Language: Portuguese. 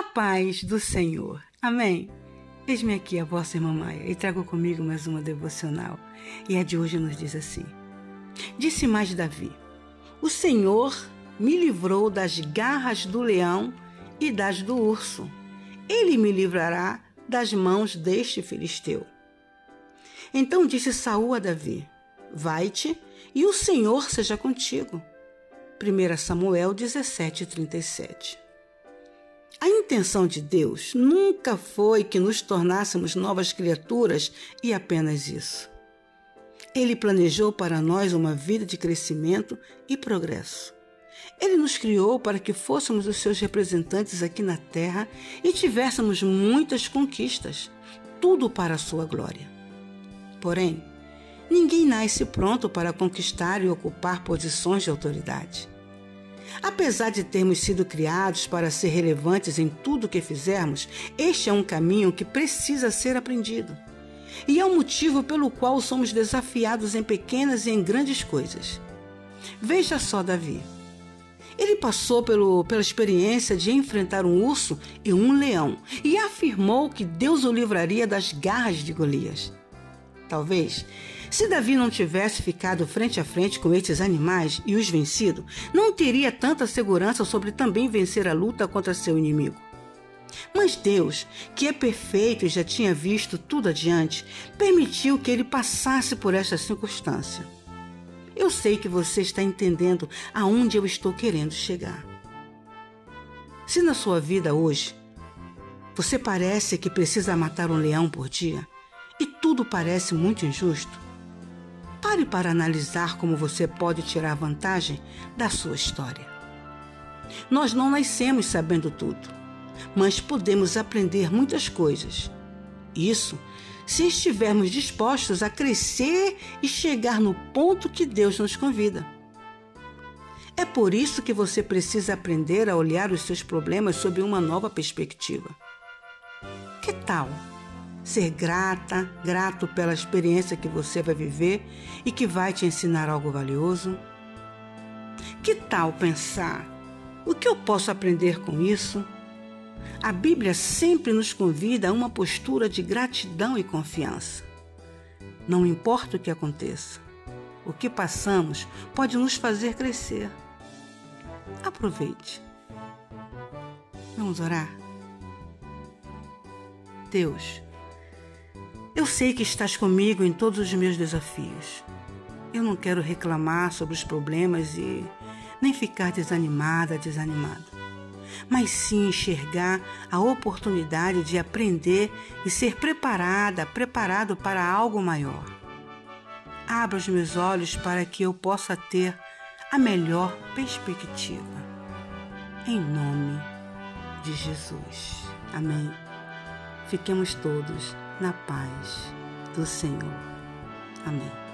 A paz do Senhor. Amém. Eis-me aqui a vossa irmã Maia e trago comigo mais uma devocional. E a de hoje nos diz assim: Disse mais Davi: O Senhor me livrou das garras do leão e das do urso. Ele me livrará das mãos deste filisteu. Então disse Saul a Davi: Vai-te e o Senhor seja contigo. 1 Samuel 17:37. A intenção de Deus nunca foi que nos tornássemos novas criaturas e apenas isso. Ele planejou para nós uma vida de crescimento e progresso. Ele nos criou para que fôssemos os seus representantes aqui na terra e tivéssemos muitas conquistas, tudo para a sua glória. Porém, ninguém nasce pronto para conquistar e ocupar posições de autoridade. Apesar de termos sido criados para ser relevantes em tudo o que fizermos, este é um caminho que precisa ser aprendido. E é o motivo pelo qual somos desafiados em pequenas e em grandes coisas. Veja só Davi. Ele passou pelo, pela experiência de enfrentar um urso e um leão e afirmou que Deus o livraria das garras de Golias. Talvez, se Davi não tivesse ficado frente a frente com esses animais e os vencido, não teria tanta segurança sobre também vencer a luta contra seu inimigo. Mas Deus, que é perfeito e já tinha visto tudo adiante, permitiu que ele passasse por esta circunstância. Eu sei que você está entendendo aonde eu estou querendo chegar. Se na sua vida hoje você parece que precisa matar um leão por dia e tudo parece muito injusto, pare para analisar como você pode tirar vantagem da sua história. Nós não nascemos sabendo tudo, mas podemos aprender muitas coisas. Isso se estivermos dispostos a crescer e chegar no ponto que Deus nos convida. É por isso que você precisa aprender a olhar os seus problemas sob uma nova perspectiva. Que tal ser grata, grato pela experiência que você vai viver e que vai te ensinar algo valioso? Que tal pensar: o que eu posso aprender com isso? A Bíblia sempre nos convida a uma postura de gratidão e confiança. Não importa o que aconteça, o que passamos pode nos fazer crescer. Aproveite. Vamos orar? Deus, eu sei que estás comigo em todos os meus desafios. Eu não quero reclamar sobre os problemas e nem ficar desanimada, desanimado mas sim enxergar a oportunidade de aprender e ser preparada, preparado para algo maior. Abra os meus olhos para que eu possa ter a melhor perspectiva. Em nome de Jesus. Amém. Fiquemos todos na paz do Senhor. Amém.